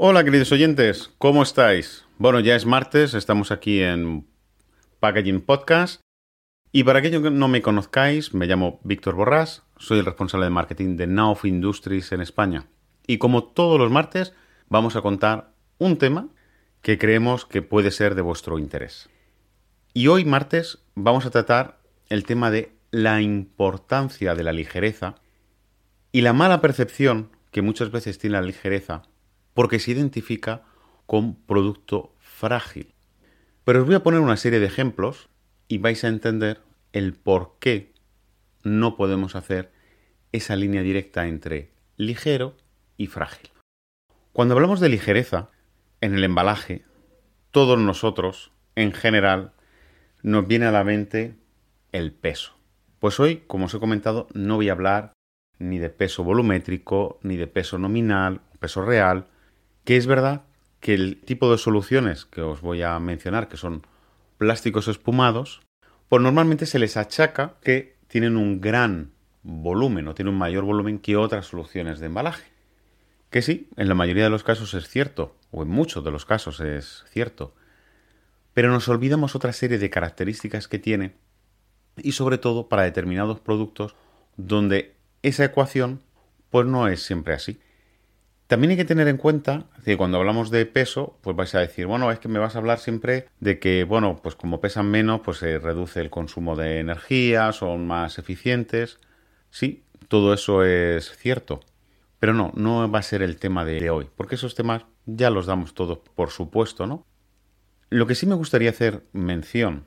Hola queridos oyentes, ¿cómo estáis? Bueno, ya es martes, estamos aquí en Packaging Podcast. Y para aquellos que no me conozcáis, me llamo Víctor Borrás, soy el responsable de marketing de Nauf Industries en España. Y como todos los martes, vamos a contar un tema que creemos que puede ser de vuestro interés. Y hoy martes vamos a tratar el tema de la importancia de la ligereza y la mala percepción que muchas veces tiene la ligereza porque se identifica con producto frágil. Pero os voy a poner una serie de ejemplos y vais a entender el por qué no podemos hacer esa línea directa entre ligero y frágil. Cuando hablamos de ligereza en el embalaje, todos nosotros, en general, nos viene a la mente el peso. Pues hoy, como os he comentado, no voy a hablar ni de peso volumétrico, ni de peso nominal, peso real, que es verdad que el tipo de soluciones que os voy a mencionar, que son plásticos espumados, pues normalmente se les achaca que tienen un gran volumen o tienen un mayor volumen que otras soluciones de embalaje. Que sí, en la mayoría de los casos es cierto, o en muchos de los casos es cierto, pero nos olvidamos otra serie de características que tiene y sobre todo para determinados productos donde esa ecuación pues no es siempre así. También hay que tener en cuenta que cuando hablamos de peso, pues vais a decir, bueno, es que me vas a hablar siempre de que, bueno, pues como pesan menos, pues se reduce el consumo de energía, son más eficientes. Sí, todo eso es cierto. Pero no, no va a ser el tema de hoy, porque esos temas ya los damos todos por supuesto, ¿no? Lo que sí me gustaría hacer mención,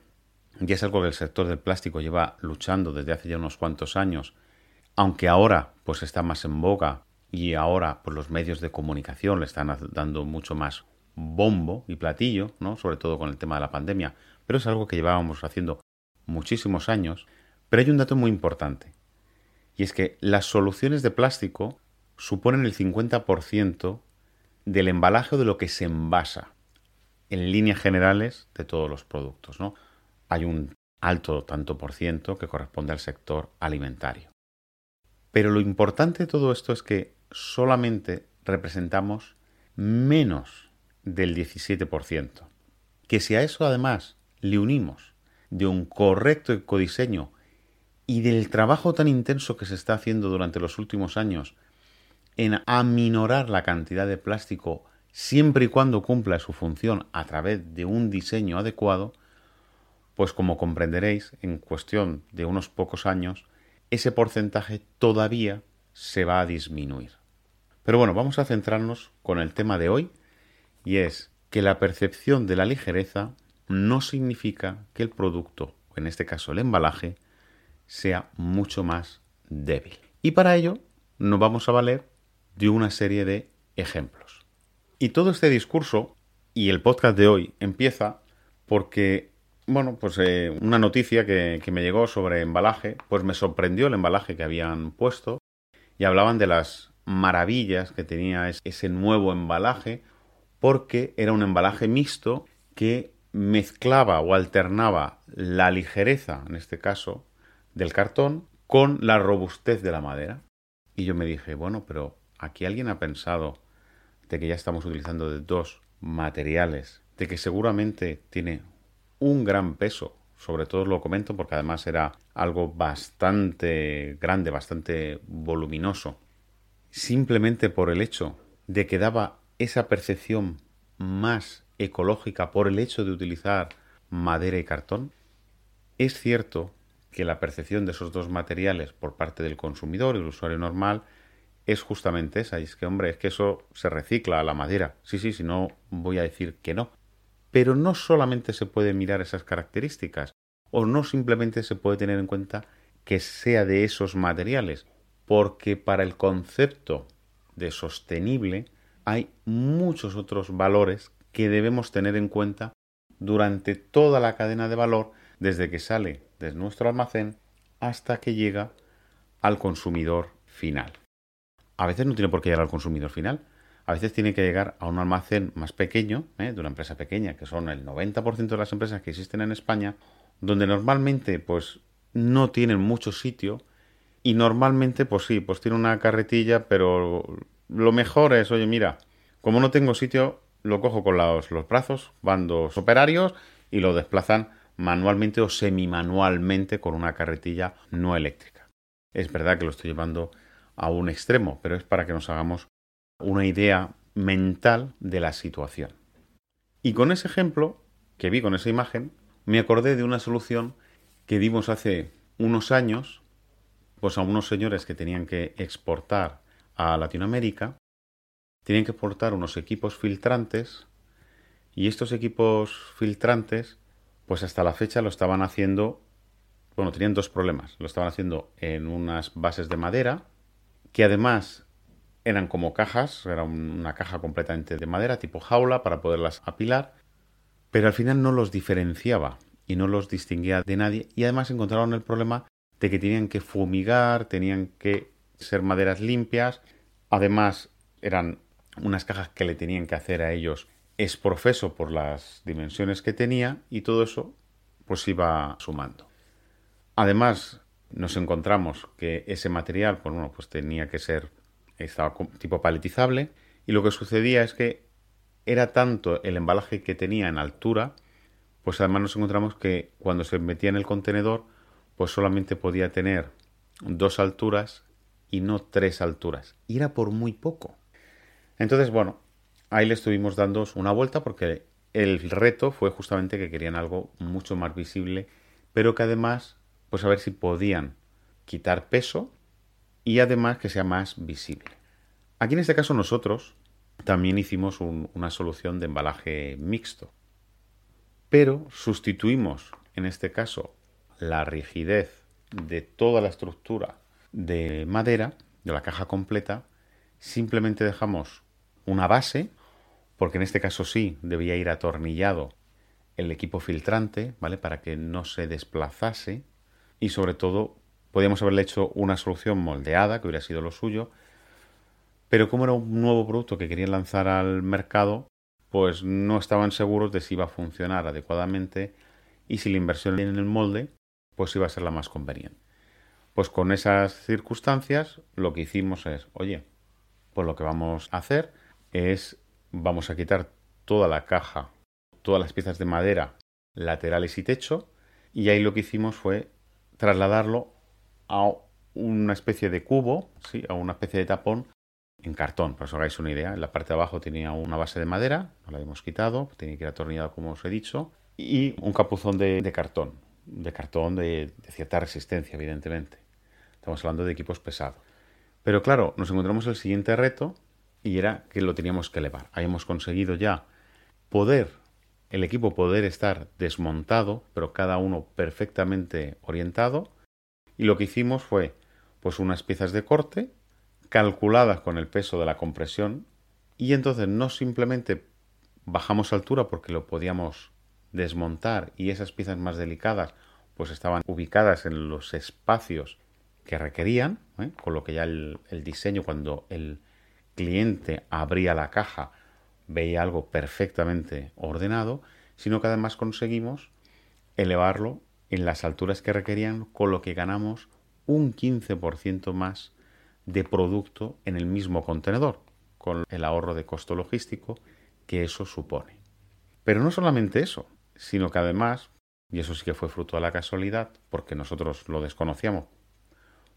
y es algo que el sector del plástico lleva luchando desde hace ya unos cuantos años, aunque ahora pues está más en boga y ahora pues los medios de comunicación le están dando mucho más bombo y platillo, ¿no? Sobre todo con el tema de la pandemia, pero es algo que llevábamos haciendo muchísimos años, pero hay un dato muy importante, y es que las soluciones de plástico suponen el 50% del embalaje de lo que se envasa en líneas generales de todos los productos. ¿no? Hay un alto tanto por ciento que corresponde al sector alimentario. Pero lo importante de todo esto es que solamente representamos menos del 17%. Que si a eso además le unimos de un correcto ecodiseño y del trabajo tan intenso que se está haciendo durante los últimos años en aminorar la cantidad de plástico siempre y cuando cumpla su función a través de un diseño adecuado, pues como comprenderéis, en cuestión de unos pocos años, ese porcentaje todavía se va a disminuir. Pero bueno, vamos a centrarnos con el tema de hoy, y es que la percepción de la ligereza no significa que el producto, en este caso el embalaje, sea mucho más débil. Y para ello nos vamos a valer de una serie de ejemplos. Y todo este discurso y el podcast de hoy empieza porque, bueno, pues eh, una noticia que, que me llegó sobre embalaje, pues me sorprendió el embalaje que habían puesto y hablaban de las maravillas que tenía ese nuevo embalaje porque era un embalaje mixto que mezclaba o alternaba la ligereza, en este caso, del cartón con la robustez de la madera. Y yo me dije, bueno, pero aquí alguien ha pensado de que ya estamos utilizando de dos materiales, de que seguramente tiene un gran peso, sobre todo lo comento porque además era algo bastante grande, bastante voluminoso, simplemente por el hecho de que daba esa percepción más ecológica por el hecho de utilizar madera y cartón, es cierto que la percepción de esos dos materiales por parte del consumidor y el usuario normal es justamente esa. Y es que, hombre, es que eso se recicla a la madera. Sí, sí, si no voy a decir que no. Pero no solamente se puede mirar esas características, o no simplemente se puede tener en cuenta que sea de esos materiales, porque para el concepto de sostenible hay muchos otros valores que debemos tener en cuenta durante toda la cadena de valor, desde que sale de nuestro almacén hasta que llega al consumidor final a veces no tiene por qué llegar al consumidor final. A veces tiene que llegar a un almacén más pequeño, ¿eh? de una empresa pequeña, que son el 90% de las empresas que existen en España, donde normalmente pues no tienen mucho sitio y normalmente pues sí, pues tiene una carretilla, pero lo mejor es, oye, mira, Como no tengo sitio, lo cojo con los, los brazos, van dos operarios y lo desplazan manualmente o semi-manualmente con una carretilla no eléctrica. Es verdad que lo estoy llevando a un extremo, pero es para que nos hagamos una idea mental de la situación. Y con ese ejemplo que vi con esa imagen, me acordé de una solución que dimos hace unos años, pues a unos señores que tenían que exportar a Latinoamérica, tenían que exportar unos equipos filtrantes y estos equipos filtrantes, pues hasta la fecha lo estaban haciendo, bueno, tenían dos problemas, lo estaban haciendo en unas bases de madera, que además eran como cajas, era una caja completamente de madera, tipo jaula, para poderlas apilar, pero al final no los diferenciaba y no los distinguía de nadie y además encontraron el problema de que tenían que fumigar, tenían que ser maderas limpias, además eran unas cajas que le tenían que hacer a ellos es profeso por las dimensiones que tenía y todo eso pues iba sumando. Además nos encontramos que ese material pues, bueno, pues tenía que ser estaba tipo paletizable y lo que sucedía es que era tanto el embalaje que tenía en altura, pues además nos encontramos que cuando se metía en el contenedor, pues solamente podía tener dos alturas y no tres alturas. Y era por muy poco. Entonces, bueno, ahí le estuvimos dando una vuelta porque el reto fue justamente que querían algo mucho más visible, pero que además, pues a ver si podían quitar peso y además que sea más visible. Aquí en este caso nosotros también hicimos una solución de embalaje mixto, pero sustituimos en este caso la rigidez de toda la estructura de madera, de la caja completa, simplemente dejamos una base, porque en este caso sí debía ir atornillado el equipo filtrante, ¿vale? Para que no se desplazase y sobre todo podíamos haberle hecho una solución moldeada, que hubiera sido lo suyo, pero como era un nuevo producto que querían lanzar al mercado, pues no estaban seguros de si iba a funcionar adecuadamente y si la inversión en el molde pues iba a ser la más conveniente. Pues con esas circunstancias lo que hicimos es, oye, pues lo que vamos a hacer es, vamos a quitar toda la caja, todas las piezas de madera laterales y techo, y ahí lo que hicimos fue trasladarlo a una especie de cubo, ¿sí? a una especie de tapón en cartón, para que os hagáis una idea. En la parte de abajo tenía una base de madera, no la hemos quitado, tenía que ir atornillado como os he dicho, y un capuzón de, cartón, de cartón de, cierta resistencia, evidentemente. Estamos hablando de equipos pesados. Pero claro, nos encontramos el siguiente reto y era que lo teníamos que elevar. Habíamos conseguido ya poder, el equipo poder estar desmontado, pero cada uno perfectamente orientado. Y lo que hicimos fue pues unas piezas de corte calculadas con el peso de la compresión y entonces no simplemente bajamos altura porque lo podíamos desmontar y esas piezas más delicadas pues estaban ubicadas en los espacios que requerían, ¿eh? con lo que ya el, el, diseño cuando el cliente abría la caja veía algo perfectamente ordenado, sino que además conseguimos elevarlo en las alturas que requerían, con lo que ganamos un 15% más de producto en el mismo contenedor, con el ahorro de costo logístico que eso supone. Pero no solamente eso, sino que además, y eso sí que fue fruto de la casualidad, porque nosotros lo desconocíamos,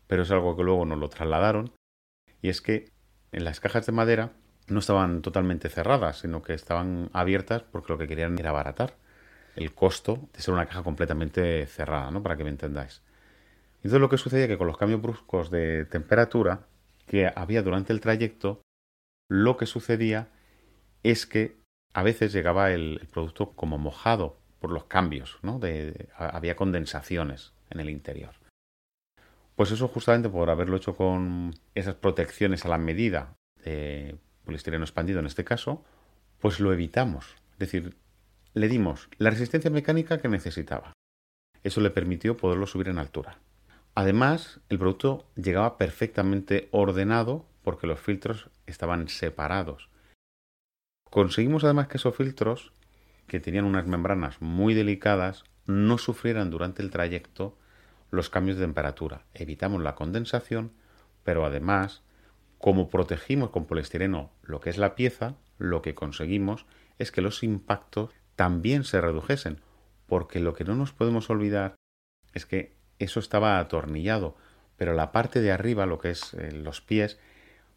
pero es algo que luego nos lo trasladaron, y es que en las cajas de madera no estaban totalmente cerradas, sino que estaban abiertas porque lo que querían era abaratar el costo de ser una caja completamente cerrada, ¿no? Para que me entendáis. Entonces lo que sucedía que con los cambios bruscos de temperatura que había durante el trayecto, lo que sucedía es que a veces llegaba el, producto como mojado por los cambios, ¿no? había condensaciones en el interior. Pues eso justamente por haberlo hecho con esas protecciones a la medida de poliestireno expandido en este caso, pues lo evitamos. Es decir, le dimos la resistencia mecánica que necesitaba. Eso le permitió poderlo subir en altura. Además, el producto llegaba perfectamente ordenado porque los filtros estaban separados. Conseguimos además que esos filtros, que tenían unas membranas muy delicadas, no sufrieran durante el trayecto los cambios de temperatura. Evitamos la condensación, pero además, como protegimos con poliestireno lo que es la pieza, lo que conseguimos es que los impactos también se redujesen, porque lo que no nos podemos olvidar es que eso estaba atornillado, pero la parte de arriba, lo que es eh, los pies,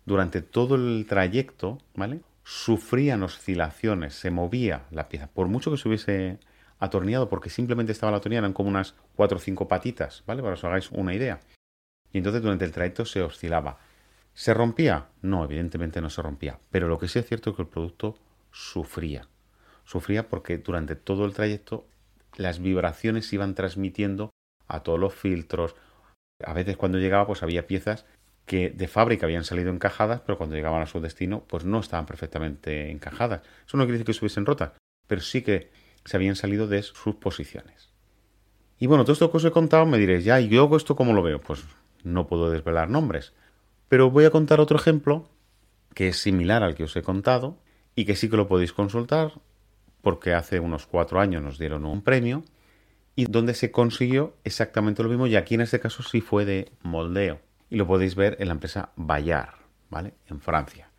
durante todo el trayecto, ¿vale? Sufrían oscilaciones, se movía la pieza, por mucho que se hubiese atornillado, porque simplemente estaba la atornillada, eran como unas cuatro o cinco patitas, ¿vale? Para que os hagáis una idea. Y entonces durante el trayecto se oscilaba. ¿Se rompía? No, evidentemente no se rompía. Pero lo que sí es cierto es que el producto sufría. Sufría porque durante todo el trayecto las vibraciones se iban transmitiendo a todos los filtros. A veces cuando llegaba pues había piezas que de fábrica habían salido encajadas, pero cuando llegaban a su destino pues no estaban perfectamente encajadas. Eso no quiere decir que estuviesen rotas, pero sí que se habían salido de sus posiciones. Y bueno, todo esto que os he contado me diréis, ya, ¿y yo esto cómo lo veo? Pues no puedo desvelar nombres. Pero voy a contar otro ejemplo que es similar al que os he contado y que sí que lo podéis consultar porque hace unos cuatro años nos dieron un premio y donde se consiguió exactamente lo mismo y aquí en este caso sí fue de moldeo y lo podéis ver en la empresa Bayard, ¿vale? En Francia.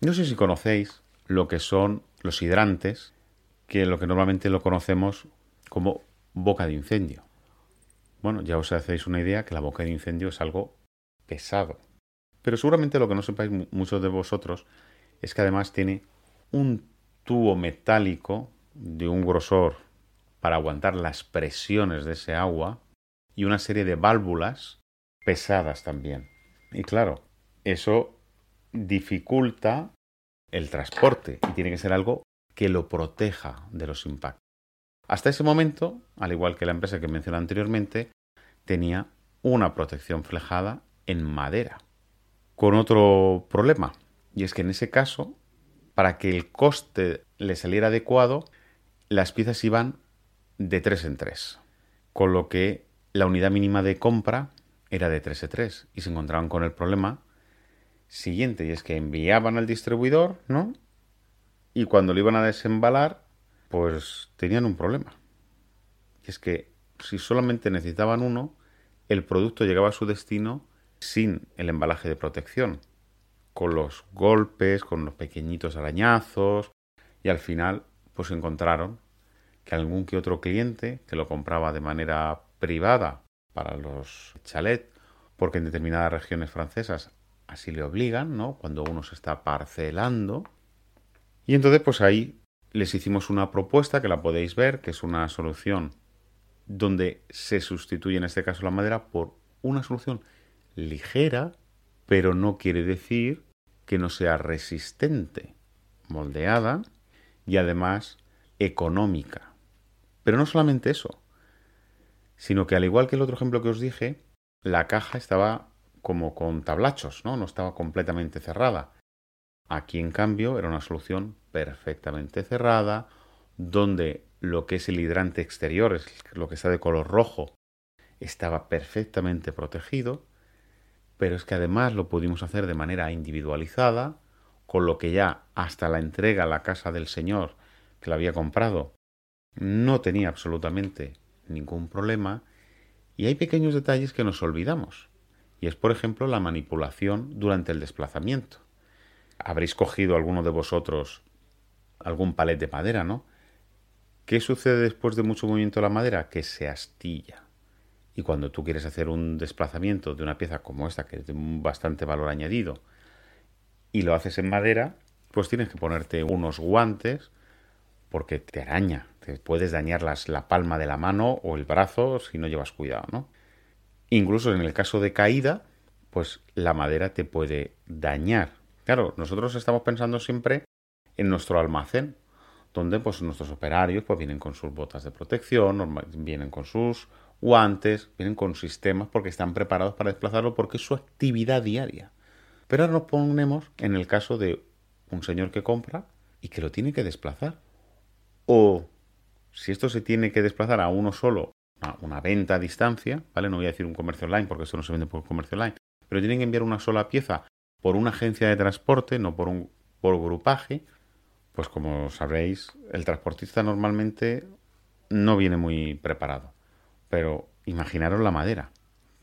No sé si conocéis lo que son los hidrantes, que lo que normalmente lo conocemos como boca de incendio. Bueno, ya os hacéis una idea que la boca de incendio es algo pesado. Pero seguramente lo que no sepáis muchos de vosotros es que además tiene un tubo metálico de un grosor para aguantar las presiones de ese agua y una serie de válvulas pesadas también. Y claro, eso dificulta el transporte y tiene que ser algo que lo proteja de los impactos. Hasta ese momento, al igual que la empresa que mencioné anteriormente, tenía una protección flejada en madera. Con otro problema, y es que en ese caso, para que el coste le saliera adecuado, las piezas iban de 3 en 3, con lo que la unidad mínima de compra era de 3 en 3 y se encontraban con el problema siguiente, y es que enviaban al distribuidor, ¿no? Y cuando lo iban a desembalar, pues tenían un problema. Y es que si solamente necesitaban uno, el producto llegaba a su destino sin el embalaje de protección, con los golpes, con los pequeñitos arañazos, y al final pues encontraron que algún que otro cliente que lo compraba de manera privada para los chalets, porque en determinadas regiones francesas así le obligan, ¿no? Cuando uno se está parcelando. Y entonces pues ahí les hicimos una propuesta que la podéis ver, que es una solución donde se sustituye en este caso la madera por una solución ligera, pero no quiere decir que no sea resistente, moldeada y además económica. Pero no solamente eso, sino que al igual que el otro ejemplo que os dije, la caja estaba como con tablachos, ¿no? No estaba completamente cerrada. Aquí, en cambio, era una solución perfectamente cerrada, donde lo que es el hidrante exterior, es lo que está de color rojo, estaba perfectamente protegido, pero es que además lo pudimos hacer de manera individualizada, con lo que ya hasta la entrega a la casa del señor que la había comprado no tenía absolutamente ningún problema, y hay pequeños detalles que nos olvidamos, y es por ejemplo la manipulación durante el desplazamiento. Habréis cogido alguno de vosotros algún palet de madera, ¿no? ¿Qué sucede después de mucho movimiento de la madera? Que se astilla. Y cuando tú quieres hacer un desplazamiento de una pieza como esta, que de bastante valor añadido, y lo haces en madera, pues tienes que ponerte unos guantes porque te araña, te puedes dañar las, la palma de la mano o el brazo si no llevas cuidado, ¿no? Incluso en el caso de caída, pues la madera te puede dañar. Claro, nosotros estamos pensando siempre en nuestro almacén, donde pues nuestros operarios pues vienen con sus botas de protección, vienen con sus guantes, vienen con sistemas porque están preparados para desplazarlo porque es su actividad diaria. Pero ahora nos ponemos en el caso de un señor que compra y que lo tiene que desplazar. O si esto se tiene que desplazar a uno solo, a una venta a distancia, ¿vale? No voy a decir un comercio online porque esto no se vende por comercio online, pero tienen que enviar una sola pieza por una agencia de transporte, no por un por grupaje, pues como sabréis, el transportista normalmente no viene muy preparado. Pero imaginaros la madera.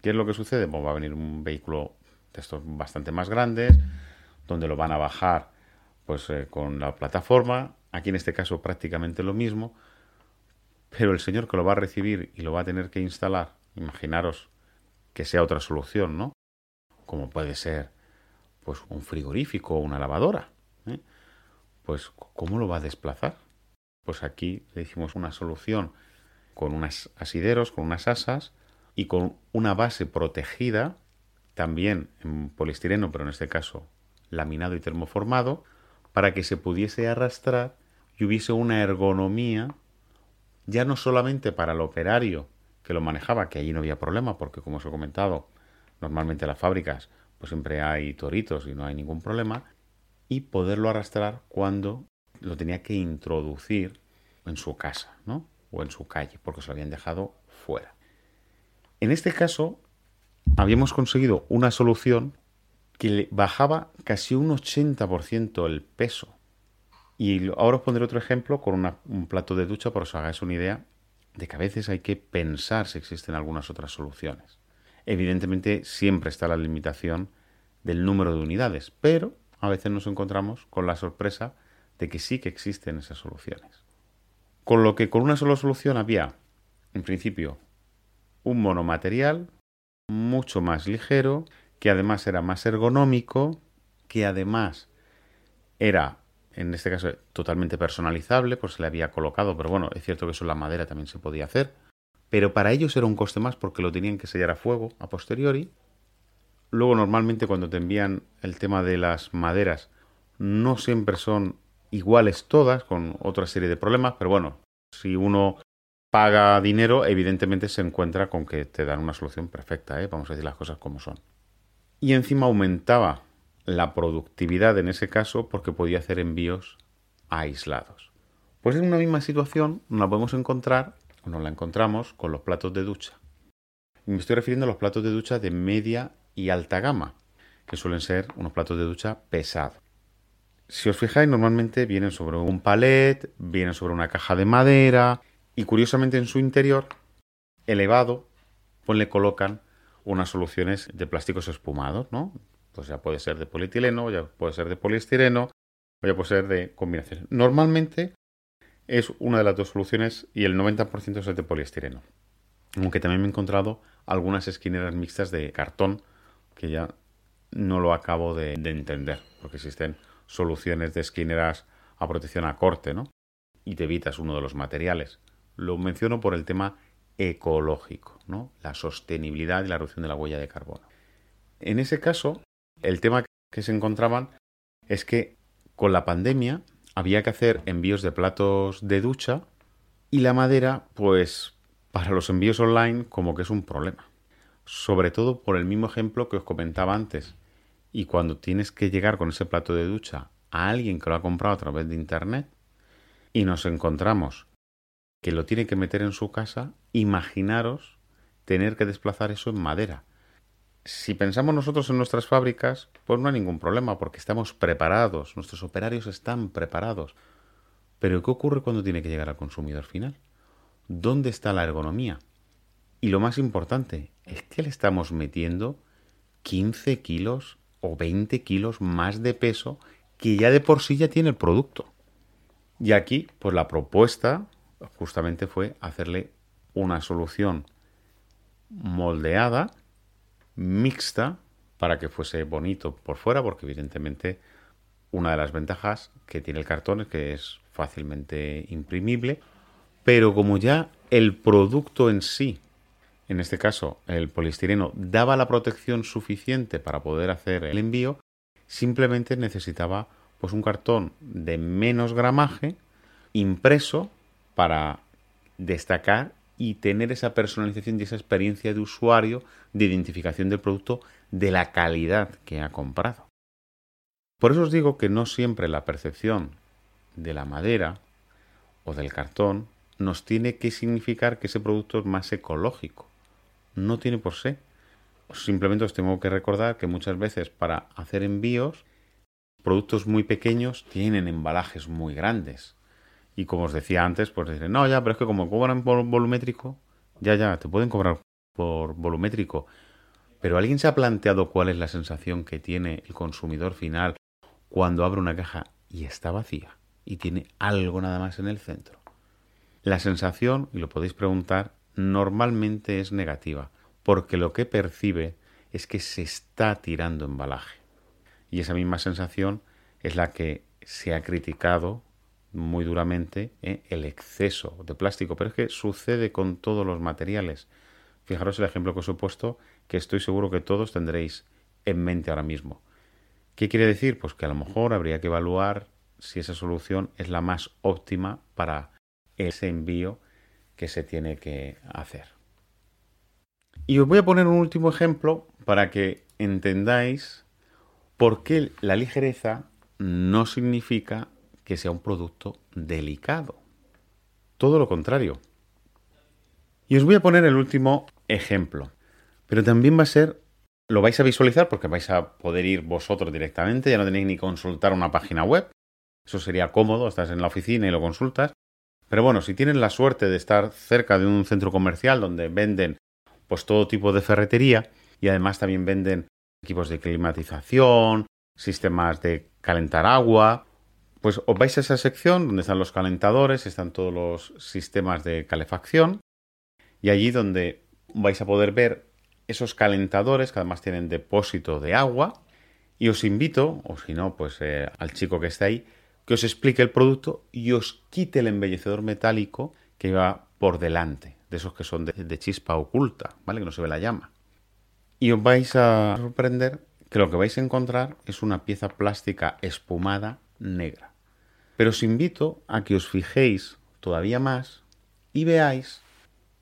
¿Qué es lo que sucede? Pues va a venir un vehículo de estos bastante más grandes, donde lo van a bajar pues eh, con la plataforma, aquí en este caso prácticamente lo mismo, pero el señor que lo va a recibir y lo va a tener que instalar, imaginaros que sea otra solución, ¿no? Como puede ser pues un frigorífico o una lavadora. ¿eh? Pues ¿cómo lo va a desplazar? Pues aquí le hicimos una solución con unas asideros, con unas asas y con una base protegida, también en poliestireno, pero en este caso laminado y termoformado, para que se pudiese arrastrar y hubiese una ergonomía, ya no solamente para el operario que lo manejaba, que allí no había problema, porque como os he comentado, normalmente en las fábricas pues siempre hay toritos y no hay ningún problema, y poderlo arrastrar cuando lo tenía que introducir en su casa, ¿no? O en su calle, porque se lo habían dejado fuera. En este caso, habíamos conseguido una solución que le bajaba casi un 80% el peso. Y ahora os pondré otro ejemplo con un plato de ducha para que os hagáis una idea de que a veces hay que pensar si existen algunas otras soluciones. Evidentemente siempre está la limitación del número de unidades, pero a veces nos encontramos con la sorpresa de que sí que existen esas soluciones. Con lo que con una sola solución había, en principio, un monomaterial mucho más ligero, que además era más ergonómico, que además era, en este caso, totalmente personalizable, pues se le había colocado, pero bueno, es cierto que eso en la madera también se podía hacer, pero para ellos era un coste más porque lo tenían que sellar a fuego a posteriori. Luego normalmente cuando te envían el tema de las maderas no siempre son iguales todas, con otra serie de problemas, pero bueno, si uno paga dinero, evidentemente se encuentra con que te dan una solución perfecta, ¿eh? vamos a decir las cosas como son. Y encima aumentaba la productividad en ese caso porque podía hacer envíos aislados. Pues en una misma situación nos la podemos encontrar, o nos la encontramos con los platos de ducha. Y me estoy refiriendo a los platos de ducha de media y alta gama, que suelen ser unos platos de ducha pesados. Si os fijáis, normalmente vienen sobre un palet, vienen sobre una caja de madera y curiosamente en su interior, elevado, pues le colocan unas soluciones de plásticos espumados, ¿no? Pues ya puede ser de polietileno, ya puede ser de poliestireno, o ya puede ser de combinación. Normalmente es una de las dos soluciones y el 90% es el de poliestireno. Aunque también me he encontrado algunas esquineras mixtas de cartón que ya no lo acabo de, de entender, porque existen soluciones de esquineras a protección a corte, ¿no? Y te evitas uno de los materiales. Lo menciono por el tema ecológico, ¿no? La sostenibilidad y la reducción de la huella de carbono. En ese caso, el tema que se encontraban es que con la pandemia había que hacer envíos de platos de ducha y la madera, pues para los envíos online como que es un problema. Sobre todo por el mismo ejemplo que os comentaba antes, y cuando tienes que llegar con ese plato de ducha a alguien que lo ha comprado a través de Internet y nos encontramos que lo tiene que meter en su casa, imaginaros tener que desplazar eso en madera. Si pensamos nosotros en nuestras fábricas, pues no hay ningún problema porque estamos preparados, nuestros operarios están preparados. Pero ¿qué ocurre cuando tiene que llegar al consumidor final? ¿Dónde está la ergonomía? Y lo más importante, es que le estamos metiendo 15 kilos o 20 kilos más de peso que ya de por sí ya tiene el producto. Y aquí, pues la propuesta justamente fue hacerle una solución moldeada, mixta, para que fuese bonito por fuera, porque evidentemente una de las ventajas que tiene el cartón es que es fácilmente imprimible, pero como ya el producto en sí en este caso el poliestireno, daba la protección suficiente para poder hacer el envío, simplemente necesitaba pues un cartón de menos gramaje impreso para destacar y tener esa personalización y esa experiencia de usuario de identificación del producto de la calidad que ha comprado. Por eso os digo que no siempre la percepción de la madera o del cartón nos tiene que significar que ese producto es más ecológico no tiene por sí. Simplemente os tengo que recordar que muchas veces para hacer envíos, productos muy pequeños tienen embalajes muy grandes. Y como os decía antes, pues dicen, no, ya, pero es que como cobran por volumétrico, ya, ya, te pueden cobrar por volumétrico. Pero ¿alguien se ha planteado cuál es la sensación que tiene el consumidor final cuando abre una caja y está vacía y tiene algo nada más en el centro. La sensación, y lo podéis preguntar, normalmente es negativa, porque lo que percibe es que se está tirando embalaje. Y esa misma sensación es la que se ha criticado muy duramente ¿eh? el exceso de plástico, pero es que sucede con todos los materiales. Fijaros el ejemplo que os he puesto, que estoy seguro que todos tendréis en mente ahora mismo. ¿Qué quiere decir? Pues que a lo mejor habría que evaluar si esa solución es la más óptima para ese envío que se tiene que hacer. Y os voy a poner un último ejemplo para que entendáis por qué la ligereza no significa que sea un producto delicado. Todo lo contrario. Y os voy a poner el último ejemplo. Pero también va a ser, lo vais a visualizar porque vais a poder ir vosotros directamente, ya no tenéis ni consultar una página web. Eso sería cómodo, estás en la oficina y lo consultas. Pero bueno, si tienes la suerte de estar cerca de un centro comercial donde venden pues todo tipo de ferretería y además también venden equipos de climatización, sistemas de calentar agua, pues os vais a esa sección donde están los calentadores, están todos los sistemas de calefacción y allí donde vais a poder ver esos calentadores que además tienen depósito de agua y os invito, o si no, pues eh, al chico que está ahí, que os explique el producto y os quite el embellecedor metálico que va por delante, de esos que son de, chispa oculta, ¿vale? Que no se ve la llama. Y os vais a sorprender que lo que vais a encontrar es una pieza plástica espumada negra. Pero os invito a que os fijéis todavía más y veáis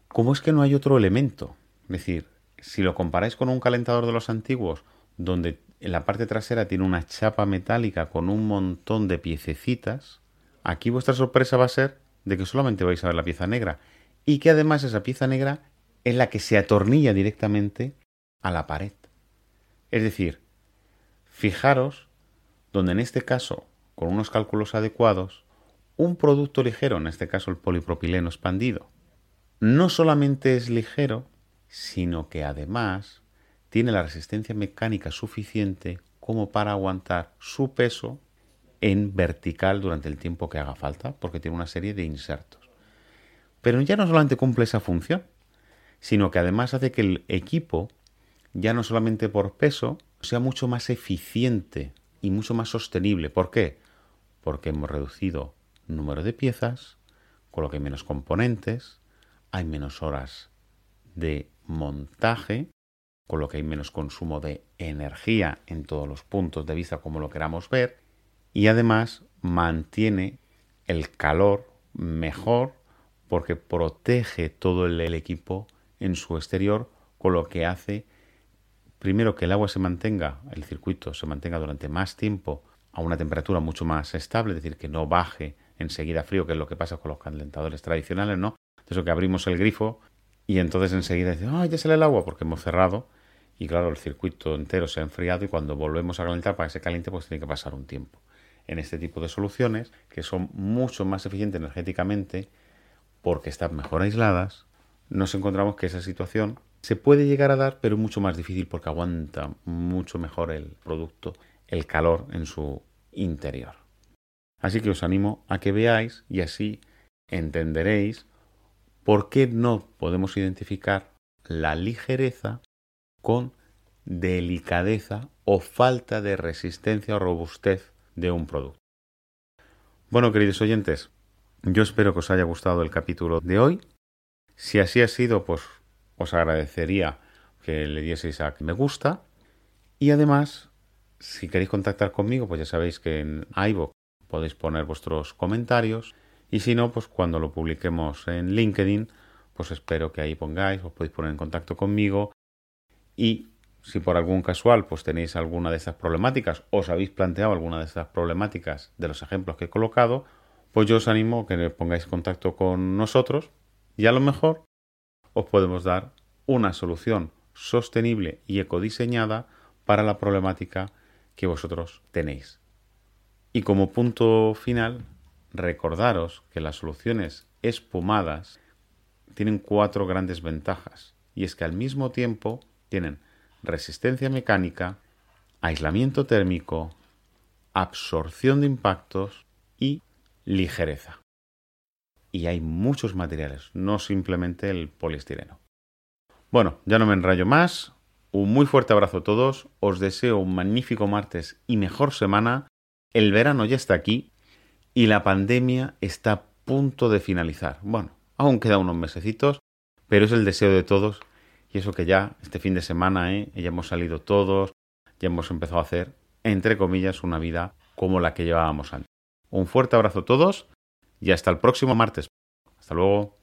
cómo es que no hay otro elemento. Es decir, si lo comparáis con un calentador de los antiguos, donde en la parte trasera tiene una chapa metálica con un montón de piececitas, aquí vuestra sorpresa va a ser de que solamente vais a ver la pieza negra y que además esa pieza negra es la que se atornilla directamente a la pared. Es decir, fijaros donde en este caso, con unos cálculos adecuados, un producto ligero, en este caso el polipropileno expandido, no solamente es ligero, sino que además tiene la resistencia mecánica suficiente como para aguantar su peso en vertical durante el tiempo que haga falta, porque tiene una serie de insertos. Pero ya no solamente cumple esa función, sino que además hace que el equipo, ya no solamente por peso, sea mucho más eficiente y mucho más sostenible. ¿Por qué? Porque hemos reducido número de piezas, con lo que hay menos componentes, hay menos horas de montaje con lo que hay menos consumo de energía en todos los puntos de vista como lo queramos ver, y además mantiene el calor mejor porque protege todo el, equipo en su exterior, con lo que hace primero que el agua se mantenga, el circuito se mantenga durante más tiempo a una temperatura mucho más estable, es decir, que no baje enseguida frío, que es lo que pasa con los calentadores tradicionales, ¿no? Eso que abrimos el grifo y entonces enseguida dice, ¡ay, ya sale el agua! Porque hemos cerrado y claro, el circuito entero se ha enfriado y cuando volvemos a calentar para que se caliente pues tiene que pasar un tiempo. En este tipo de soluciones, que son mucho más eficientes energéticamente porque están mejor aisladas, nos encontramos que esa situación se puede llegar a dar, pero es mucho más difícil porque aguanta mucho mejor el producto, el calor en su interior. Así que os animo a que veáis y así entenderéis por qué no podemos identificar la ligereza con delicadeza o falta de resistencia o robustez de un producto. Bueno, queridos oyentes, yo espero que os haya gustado el capítulo de hoy. Si así ha sido, pues os agradecería que le dieseis a me gusta. Y además, si queréis contactar conmigo, pues ya sabéis que en iVoox podéis poner vuestros comentarios. Y si no, pues cuando lo publiquemos en LinkedIn, pues espero que ahí pongáis, os podéis poner en contacto conmigo y si por algún casual pues tenéis alguna de estas problemáticas, os habéis planteado alguna de estas problemáticas de los ejemplos que he colocado, pues yo os animo a que pongáis contacto con nosotros y a lo mejor os podemos dar una solución sostenible y ecodiseñada para la problemática que vosotros tenéis. Y como punto final, recordaros que las soluciones espumadas tienen cuatro grandes ventajas, y es que al mismo tiempo tienen resistencia mecánica, aislamiento térmico, absorción de impactos y ligereza. Y hay muchos materiales, no simplemente el poliestireno. Bueno, ya no me enrayo más. Un muy fuerte abrazo a todos. Os deseo un magnífico martes y mejor semana. El verano ya está aquí y la pandemia está a punto de finalizar. Bueno, aún queda unos mesecitos, pero es el deseo de todos y eso que ya este fin de semana ¿eh? ya hemos salido todos, ya hemos empezado a hacer, entre comillas, una vida como la que llevábamos antes. Un fuerte abrazo a todos y hasta el próximo martes. Hasta luego.